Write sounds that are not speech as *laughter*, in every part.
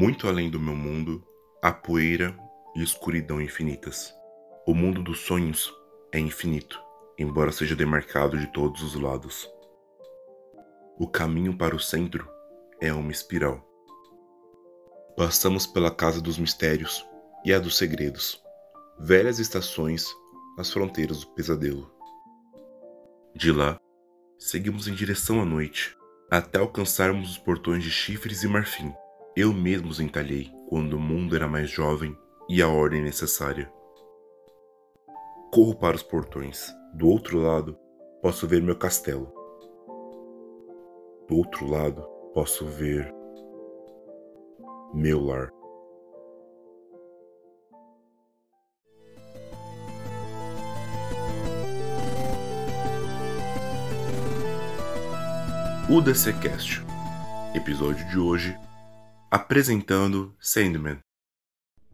Muito além do meu mundo, há poeira e escuridão infinitas. O mundo dos sonhos é infinito, embora seja demarcado de todos os lados. O caminho para o centro é uma espiral. Passamos pela casa dos mistérios e a dos segredos, velhas estações nas fronteiras do pesadelo. De lá, seguimos em direção à noite, até alcançarmos os portões de chifres e marfim. Eu mesmo os entalhei quando o mundo era mais jovem e a ordem necessária. Corro para os portões. Do outro lado, posso ver meu castelo. Do outro lado, posso ver meu lar. O DCcast. Episódio de hoje apresentando Sandman.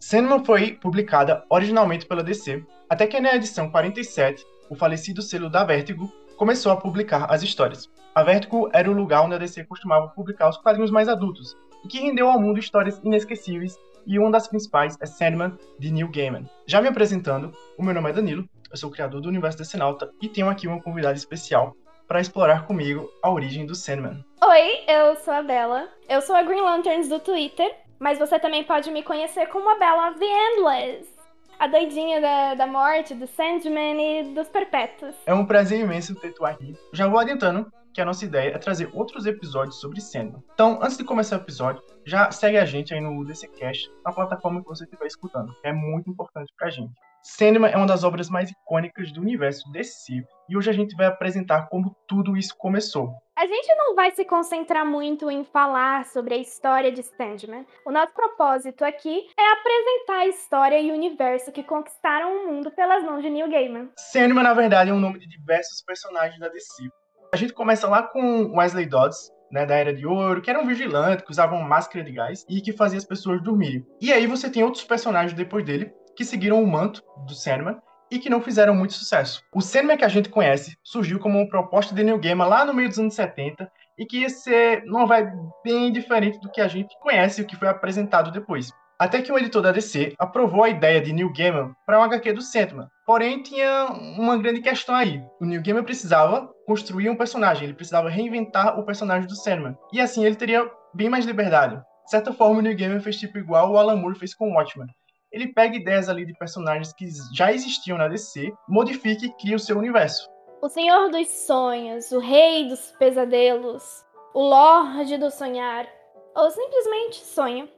Sandman foi publicada originalmente pela DC, até que na edição 47, o falecido selo da Vertigo começou a publicar as histórias. A Vertigo era o lugar onde a DC costumava publicar os quadrinhos mais adultos, e que rendeu ao mundo histórias inesquecíveis, e uma das principais é Sandman, de Neil Gaiman. Já me apresentando, o meu nome é Danilo, eu sou o criador do universo DC Nauta, e tenho aqui uma convidada especial para explorar comigo a origem do Sandman. Oi, eu sou a Bela. Eu sou a Green Lanterns do Twitter, mas você também pode me conhecer como a Bela The Endless. A doidinha da, da morte, do Sandman e dos perpétuos. É um prazer imenso ter tu aqui. Já vou adiantando que a nossa ideia é trazer outros episódios sobre Sandman. Então, antes de começar o episódio, já segue a gente aí no DCcast, na plataforma que você estiver escutando, é muito importante pra gente. Sandman é uma das obras mais icônicas do universo DC, e hoje a gente vai apresentar como tudo isso começou. A gente não vai se concentrar muito em falar sobre a história de Sandman. O nosso propósito aqui é apresentar a história e o universo que conquistaram o mundo pelas mãos de Neil Gaiman. Sandman, na verdade, é um nome de diversos personagens da DC. A gente começa lá com Wesley Dodds, né, da Era de Ouro, que era um vigilante, que usava uma máscara de gás e que fazia as pessoas dormirem. E aí você tem outros personagens depois dele que seguiram o manto do Sandman e que não fizeram muito sucesso. O Sandman que a gente conhece surgiu como uma proposta de Neil Gaiman lá no meio dos anos 70 e que ia ser numa vibe bem diferente do que a gente conhece e o que foi apresentado depois. Até que o editor da DC aprovou a ideia de Neil Gaiman para um HQ do Sandman. Porém, tinha uma grande questão aí. O Neil Gaiman precisava construir um personagem, ele precisava reinventar o personagem do Sandman. E assim ele teria bem mais liberdade. De certa forma, o Neil Gaiman fez tipo igual o Alan Moore fez com o Watchmen. Ele pega ideias ali de personagens que já existiam na DC, modifica e cria o seu universo. O Senhor dos Sonhos, o Rei dos Pesadelos, o Lorde do Sonhar, ou simplesmente Sonho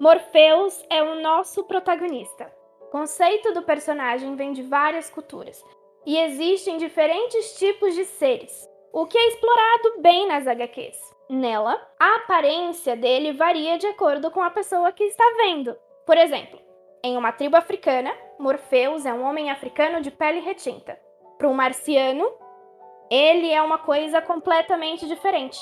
Morpheus é o nosso protagonista. O conceito do personagem vem de várias culturas e existem diferentes tipos de seres, o que é explorado bem nas HQs. Nela, a aparência dele varia de acordo com a pessoa que está vendo. Por exemplo, em uma tribo africana, Morpheus é um homem africano de pele retinta. Para um marciano, ele é uma coisa completamente diferente.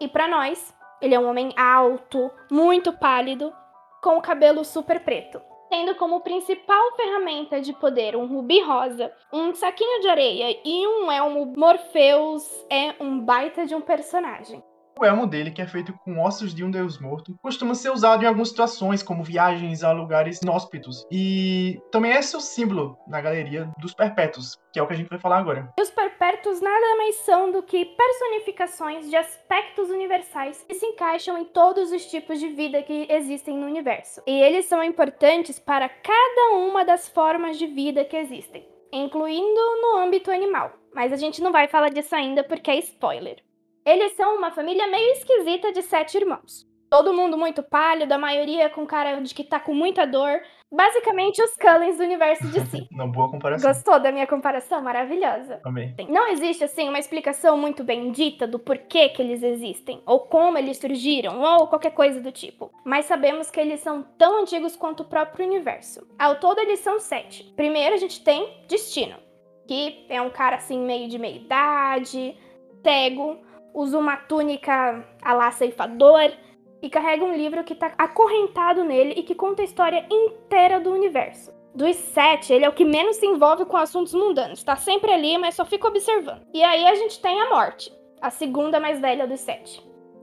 E para nós, ele é um homem alto, muito pálido com o cabelo super preto, tendo como principal ferramenta de poder um rubi rosa, um saquinho de areia e um elmo Morpheus é um baita de um personagem. O elmo dele, que é feito com ossos de um deus morto, costuma ser usado em algumas situações, como viagens a lugares inóspitos. E também é seu símbolo na galeria dos perpétuos, que é o que a gente vai falar agora. Os perpétuos nada mais são do que personificações de aspectos universais que se encaixam em todos os tipos de vida que existem no universo. E eles são importantes para cada uma das formas de vida que existem, incluindo no âmbito animal. Mas a gente não vai falar disso ainda porque é spoiler. Eles são uma família meio esquisita de sete irmãos. Todo mundo muito pálido, a maioria com cara de que tá com muita dor. Basicamente os Cullens do universo de si. *laughs* Uma boa comparação. Gostou da minha comparação? Maravilhosa. Também. Não existe, assim, uma explicação muito bendita do porquê que eles existem, ou como eles surgiram, ou qualquer coisa do tipo. Mas sabemos que eles são tão antigos quanto o próprio universo. Ao todo, eles são sete. Primeiro, a gente tem Destino, que é um cara, assim, meio de meia idade, cego, usa uma túnica a lá ceifador e carrega um livro que está acorrentado nele e que conta a história inteira do universo. Dos sete, ele é o que menos se envolve com assuntos mundanos, está sempre ali, mas só fica observando. E aí a gente tem a morte, a segunda mais velha dos sete.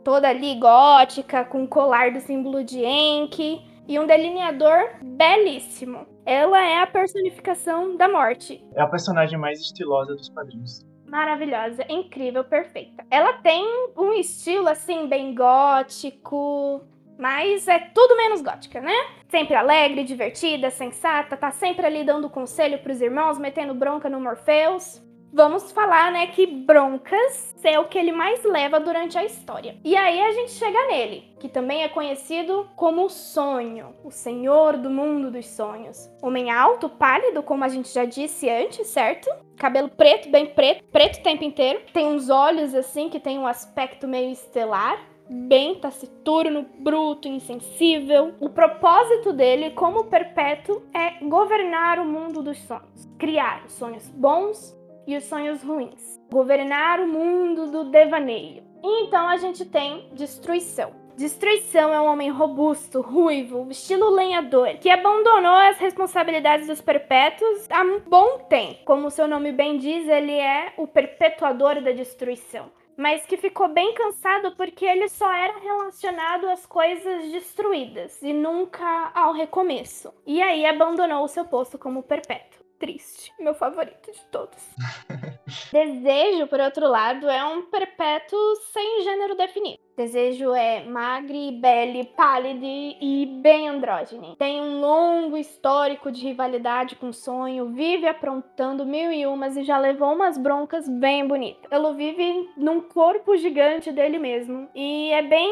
toda ali gótica, com colar do símbolo de Enki e um delineador belíssimo. Ela é a personificação da morte. É a personagem mais estilosa dos quadrinhos. Maravilhosa, incrível, perfeita. Ela tem um estilo assim bem gótico, mas é tudo menos gótica, né? Sempre alegre, divertida, sensata, tá sempre ali dando conselho pros irmãos, metendo bronca no Morpheus vamos falar, né, que Broncas é o que ele mais leva durante a história. E aí a gente chega nele, que também é conhecido como o Sonho, o senhor do mundo dos sonhos. Homem alto, pálido, como a gente já disse antes, certo? Cabelo preto, bem preto, preto o tempo inteiro. Tem uns olhos assim que tem um aspecto meio estelar bem taciturno, bruto, insensível. O propósito dele, como perpétuo, é governar o mundo dos sonhos, criar sonhos bons e os sonhos ruins, governar o mundo do devaneio. E então a gente tem destruição. Destruição é um homem robusto, ruivo, estilo lenhador, que abandonou as responsabilidades dos perpétuos há um bom tempo. Como seu nome bem diz, ele é o perpetuador da destruição. Mas que ficou bem cansado porque ele só era relacionado às coisas destruídas e nunca ao recomeço. E aí abandonou o seu posto como perpétuo triste, meu favorito de todos. *laughs* Desejo, por outro lado, é um perpétuo sem gênero definido. Desejo é magre, belle, pálido e bem andrógene. Tem um longo histórico de rivalidade com o sonho, vive aprontando mil e umas e já levou umas broncas bem bonitas. Ele vive num corpo gigante dele mesmo e é bem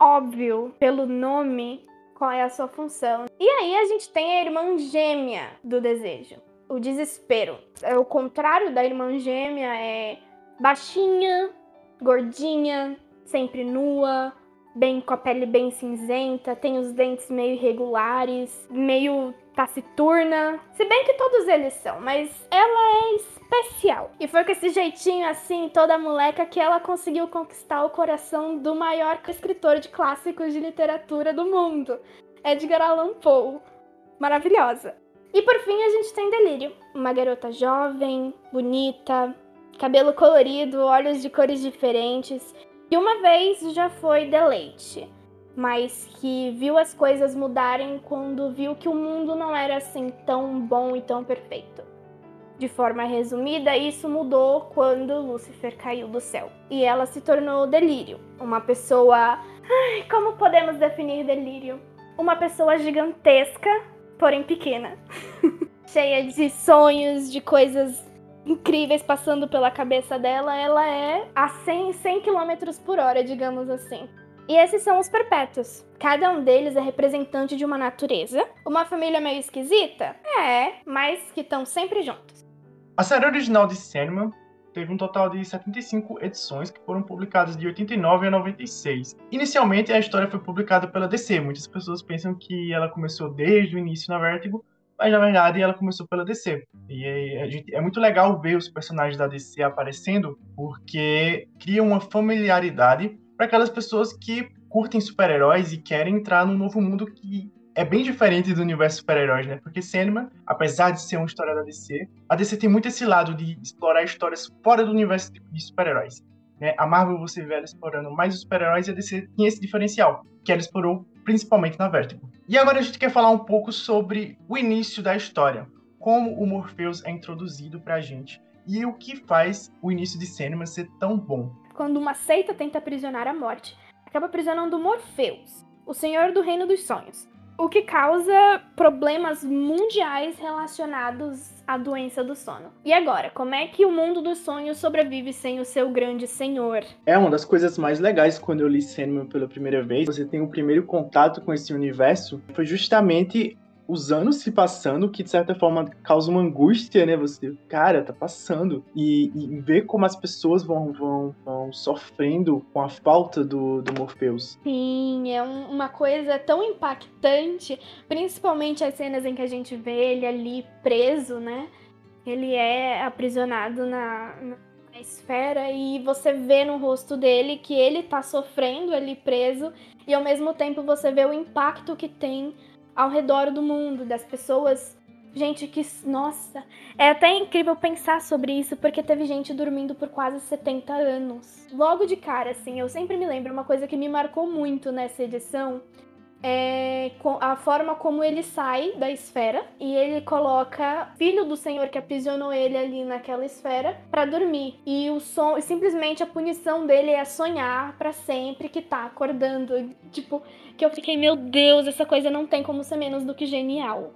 óbvio pelo nome qual é a sua função. E aí a gente tem a irmã gêmea do desejo o desespero. É o contrário da irmã gêmea, é baixinha, gordinha, sempre nua, bem com a pele bem cinzenta, tem os dentes meio irregulares, meio taciturna. Se bem que todos eles são, mas ela é especial. E foi com esse jeitinho assim, toda moleca, que ela conseguiu conquistar o coração do maior escritor de clássicos de literatura do mundo, Edgar Allan Poe. Maravilhosa. E por fim a gente tem Delírio, uma garota jovem, bonita, cabelo colorido, olhos de cores diferentes, que uma vez já foi deleite, mas que viu as coisas mudarem quando viu que o mundo não era assim tão bom e tão perfeito. De forma resumida, isso mudou quando Lúcifer caiu do céu e ela se tornou Delírio, uma pessoa. Ai, como podemos definir Delírio? Uma pessoa gigantesca porém pequena. *laughs* Cheia de sonhos, de coisas incríveis passando pela cabeça dela, ela é a 100, 100 km por hora, digamos assim. E esses são os perpétuos. Cada um deles é representante de uma natureza. Uma família meio esquisita? É, mas que estão sempre juntos. A série original de Sandman teve um total de 75 edições que foram publicadas de 89 a 96. Inicialmente, a história foi publicada pela DC. Muitas pessoas pensam que ela começou desde o início na Vertigo, mas na verdade ela começou pela DC. E é, é muito legal ver os personagens da DC aparecendo, porque cria uma familiaridade para aquelas pessoas que curtem super-heróis e querem entrar num novo mundo que é bem diferente do universo super-heróis, né? Porque Sandman, apesar de ser uma história da DC, a DC tem muito esse lado de explorar histórias fora do universo de super-heróis. Né? A Marvel você vê ela explorando mais os super-heróis e a DC tinha esse diferencial, que ela explorou principalmente na Vertigo. E agora a gente quer falar um pouco sobre o início da história, como o Morpheus é introduzido pra gente e o que faz o início de Sandman ser tão bom. Quando uma seita tenta aprisionar a morte, acaba aprisionando Morpheus, o senhor do reino dos sonhos, o que causa problemas mundiais relacionados à doença do sono. E agora, como é que o mundo dos sonhos sobrevive sem o seu grande senhor? É uma das coisas mais legais quando eu li Sandman pela primeira vez. Você tem o primeiro contato com esse universo. Foi justamente os anos se passando, que de certa forma causa uma angústia, né? Você, cara, tá passando. E, e ver como as pessoas vão, vão, vão sofrendo com a falta do, do Morpheus. Sim, é um, uma coisa tão impactante, principalmente as cenas em que a gente vê ele ali preso, né? Ele é aprisionado na, na esfera e você vê no rosto dele que ele tá sofrendo ali preso e ao mesmo tempo você vê o impacto que tem ao redor do mundo, das pessoas Gente, que. Nossa! É até incrível pensar sobre isso, porque teve gente dormindo por quase 70 anos. Logo de cara, assim, eu sempre me lembro uma coisa que me marcou muito nessa edição. É a forma como ele sai da esfera e ele coloca filho do senhor que aprisionou ele ali naquela esfera para dormir. E o som, simplesmente a punição dele é sonhar para sempre que tá acordando. Tipo, que eu fiquei, meu Deus, essa coisa não tem como ser menos do que genial.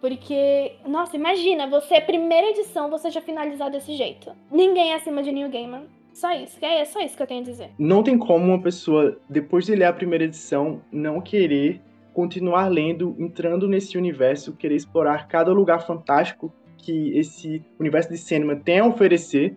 Porque, nossa, imagina, você, primeira edição, você já finalizar desse jeito. Ninguém é acima de New Gaiman. Só isso, é só isso que eu tenho a dizer. Não tem como uma pessoa, depois de ler a primeira edição, não querer continuar lendo, entrando nesse universo, querer explorar cada lugar fantástico que esse universo de cinema tem a oferecer.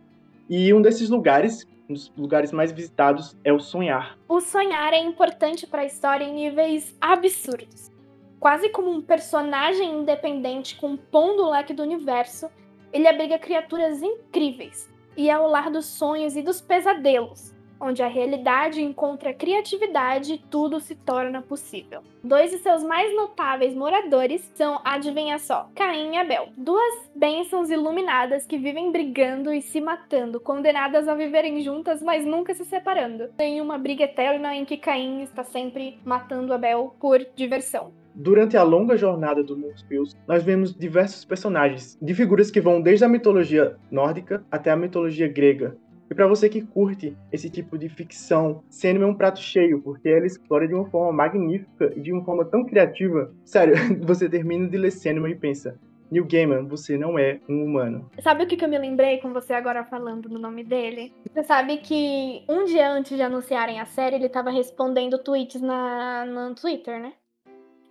E um desses lugares, um dos lugares mais visitados, é o sonhar. O sonhar é importante para a história em níveis absurdos quase como um personagem independente compondo o leque do universo, ele abriga criaturas incríveis e é o lar dos sonhos e dos pesadelos, onde a realidade encontra a criatividade e tudo se torna possível. Dois de seus mais notáveis moradores são, adivinha só, Caim e Abel, duas bênçãos iluminadas que vivem brigando e se matando, condenadas a viverem juntas, mas nunca se separando. Tem uma briga eterna em que Caim está sempre matando Abel por diversão. Durante a longa jornada do Morpheus, nós vemos diversos personagens, de figuras que vão desde a mitologia nórdica até a mitologia grega. E para você que curte esse tipo de ficção, Sandman é um prato cheio, porque ela explora de uma forma magnífica e de uma forma tão criativa. Sério, *laughs* você termina de ler Sandman e pensa, Neil Gaiman, você não é um humano. Sabe o que, eu me lembrei com você agora falando no nome dele? Você sabe que um dia antes de anunciarem a série, ele tava respondendo tweets na, no Twitter, né?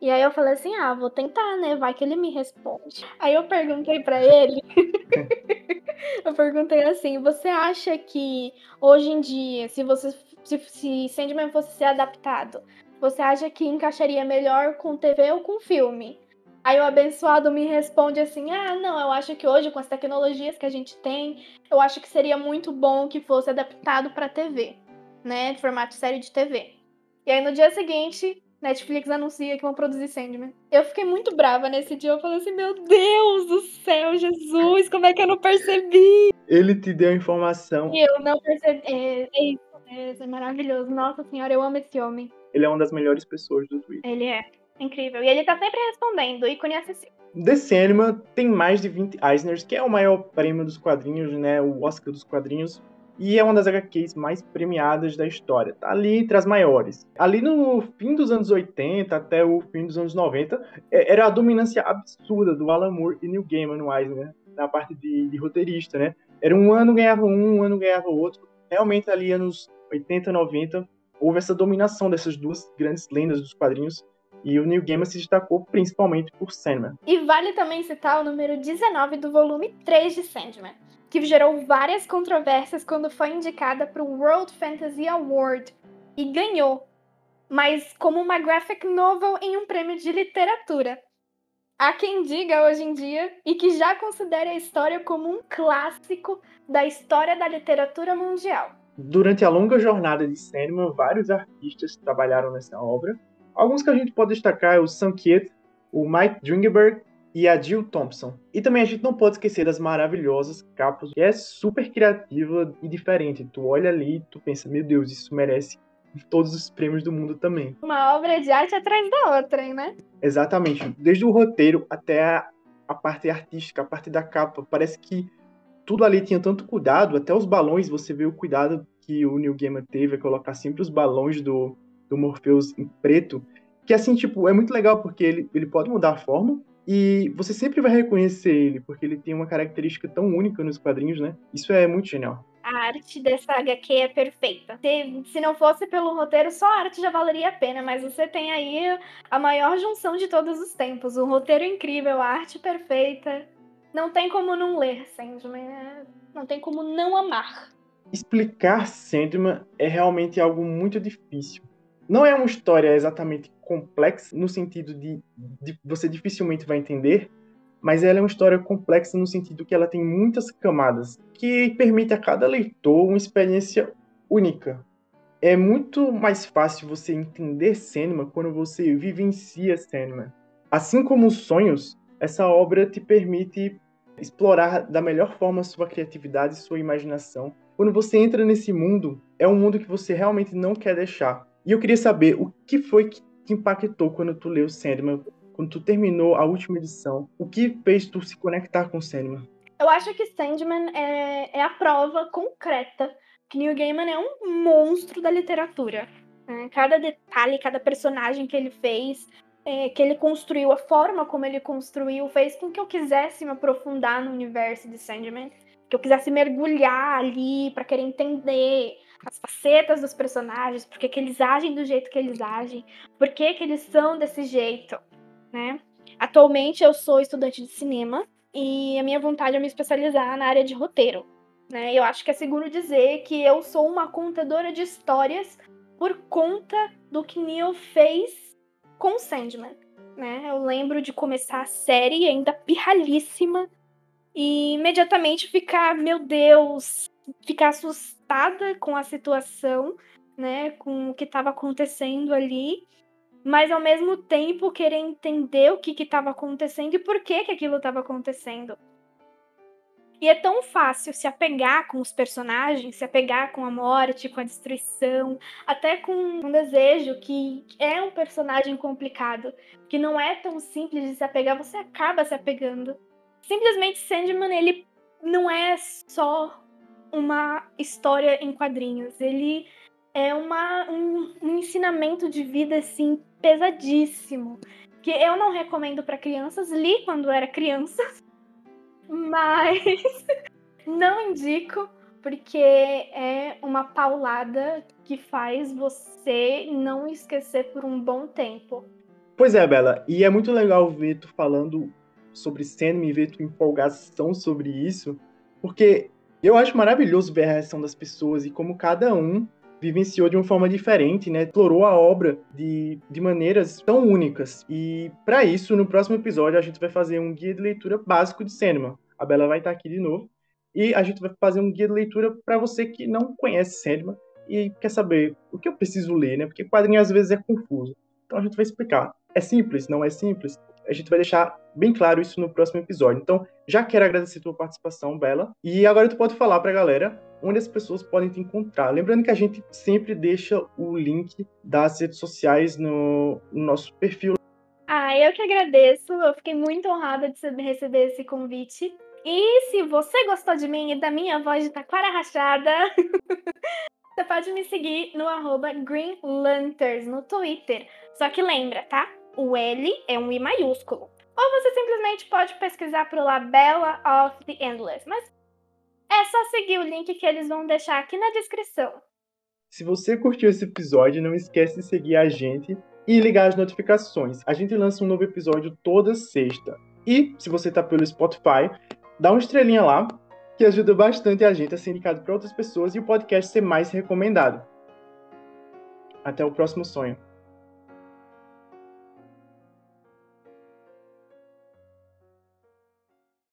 E aí eu falei assim: ah, vou tentar, né? Vai que ele me responde. Aí eu perguntei para ele. *laughs* eu perguntei assim: você acha que hoje em dia, se você se, se Sandman fosse ser adaptado, você acha que encaixaria melhor com TV ou com filme? Aí o abençoado me responde assim: ah, não, eu acho que hoje, com as tecnologias que a gente tem, eu acho que seria muito bom que fosse adaptado para TV, né? Formato série de TV. E aí no dia seguinte, Netflix anuncia que vão produzir Sandman. Eu fiquei muito brava nesse dia. Eu falei assim: Meu Deus do céu, Jesus, como é que eu não percebi? Ele te deu a informação. E eu não percebi. É, é isso, é, é maravilhoso. Nossa senhora, eu amo esse homem. Ele é uma das melhores pessoas do Twitter. Ele é. Incrível. E ele tá sempre respondendo, ícone acessível. The Sandman tem mais de 20 Eisners, que é o maior prêmio dos quadrinhos, né? O Oscar dos quadrinhos e é uma das HQs mais premiadas da história. Tá ali entre as maiores. Ali no fim dos anos 80 até o fim dos anos 90, é, era a dominância absurda do Alan Moore e Neil Gaiman no Eisner, na parte de, de roteirista, né? Era um ano ganhava um, um ano ganhava outro. Realmente ali anos 80, 90, houve essa dominação dessas duas grandes lendas dos quadrinhos e o Neil Gaiman se destacou principalmente por Sandman. E vale também citar o número 19 do volume 3 de Sandman, que gerou várias controvérsias quando foi indicada para o World Fantasy Award e ganhou, mas como uma graphic novel em um prêmio de literatura. Há quem diga hoje em dia e que já considere a história como um clássico da história da literatura mundial. Durante a longa jornada de Sandman, vários artistas trabalharam nessa obra. Alguns que a gente pode destacar é o Sam Kiet, o Mike Dringberg e a Jill Thompson. E também a gente não pode esquecer das maravilhosas capas, que é super criativa e diferente. Tu olha ali e tu pensa, meu Deus, isso merece todos os prêmios do mundo também. Uma obra de arte atrás da outra, hein, né? Exatamente. Desde o roteiro até a, a parte artística, a parte da capa. Parece que tudo ali tinha tanto cuidado, até os balões, você vê o cuidado que o Neil Gaiman teve a colocar sempre os balões do, do Morpheus em preto, que assim, tipo, é muito legal porque ele, ele pode mudar a forma, e você sempre vai reconhecer ele, porque ele tem uma característica tão única nos quadrinhos, né? Isso é muito genial. A arte dessa HQ é perfeita. Se, se não fosse pelo roteiro, só a arte já valeria a pena, mas você tem aí a maior junção de todos os tempos. O roteiro incrível, a arte perfeita. Não tem como não ler Sandman. Né? Não tem como não amar. Explicar Sandman é realmente algo muito difícil. Não é uma história exatamente complexa no sentido de, de, você dificilmente vai entender, mas ela é uma história complexa no sentido que ela tem muitas camadas que permite a cada leitor uma experiência única. É muito mais fácil você entender cinema quando você vivencia cinema. Assim como os sonhos, essa obra te permite explorar da melhor forma sua criatividade, sua imaginação. Quando você entra nesse mundo, é um mundo que você realmente não quer deixar. E eu queria saber o que foi que te impactou quando tu leu Sandman, quando tu terminou a última edição. O que fez tu se conectar com Sandman? Eu acho que Sandman é, é a prova concreta que Neil Gaiman é um monstro da literatura. Né? Cada detalhe, cada personagem que ele fez, é, que ele construiu, a forma como ele construiu, fez com que eu quisesse me aprofundar no universo de Sandman, que eu quisesse mergulhar ali para querer entender as facetas dos personagens, por que eles agem do jeito que eles agem, por que eles são desse jeito, né? Atualmente eu sou estudante de cinema e a minha vontade é me especializar na área de roteiro. Né? Eu acho que é seguro dizer que eu sou uma contadora de histórias por conta do que Neil fez com Sandman. Né? Eu lembro de começar a série ainda pirralhíssima e imediatamente ficar, meu Deus, ficar assustada com a situação, né, com o que estava acontecendo ali, mas ao mesmo tempo querer entender o que estava acontecendo e por que, que aquilo estava acontecendo. E é tão fácil se apegar com os personagens, se apegar com a morte, com a destruição, até com um desejo que é um personagem complicado, que não é tão simples de se apegar, você acaba se apegando. Simplesmente Sandman, ele não é só uma história em quadrinhos, ele é uma, um, um ensinamento de vida assim pesadíssimo, que eu não recomendo para crianças, li quando era criança, *laughs* mas *laughs* não indico porque é uma paulada que faz você não esquecer por um bom tempo. Pois é, Bela, e é muito legal ver tu falando sobre Sandman e ver tua empolgação sobre isso, porque eu acho maravilhoso ver a reação das pessoas e como cada um vivenciou de uma forma diferente, né? Explorou a obra de, de maneiras tão únicas. E para isso, no próximo episódio, a gente vai fazer um guia de leitura básico de cinema. A Bela vai estar aqui de novo. E a gente vai fazer um guia de leitura para você que não conhece cinema e quer saber o que eu preciso ler, né? Porque quadrinho às vezes é confuso. Então a gente vai explicar. É simples? Não é simples? A gente vai deixar bem claro isso no próximo episódio. Então, já quero agradecer a tua participação, Bela. E agora tu pode falar para a galera onde as pessoas podem te encontrar. Lembrando que a gente sempre deixa o link das redes sociais no, no nosso perfil. Ah, eu que agradeço. Eu fiquei muito honrada de receber esse convite. E se você gostou de mim e da minha voz de taquara rachada, *laughs* você pode me seguir no arroba Greenlanterns no Twitter. Só que lembra, tá? O L é um I maiúsculo. Ou você simplesmente pode pesquisar por lá Bella of the Endless. Mas é só seguir o link que eles vão deixar aqui na descrição. Se você curtiu esse episódio, não esquece de seguir a gente e ligar as notificações. A gente lança um novo episódio toda sexta. E se você está pelo Spotify, dá uma estrelinha lá, que ajuda bastante a gente a ser indicado para outras pessoas e o podcast ser mais recomendado. Até o próximo sonho.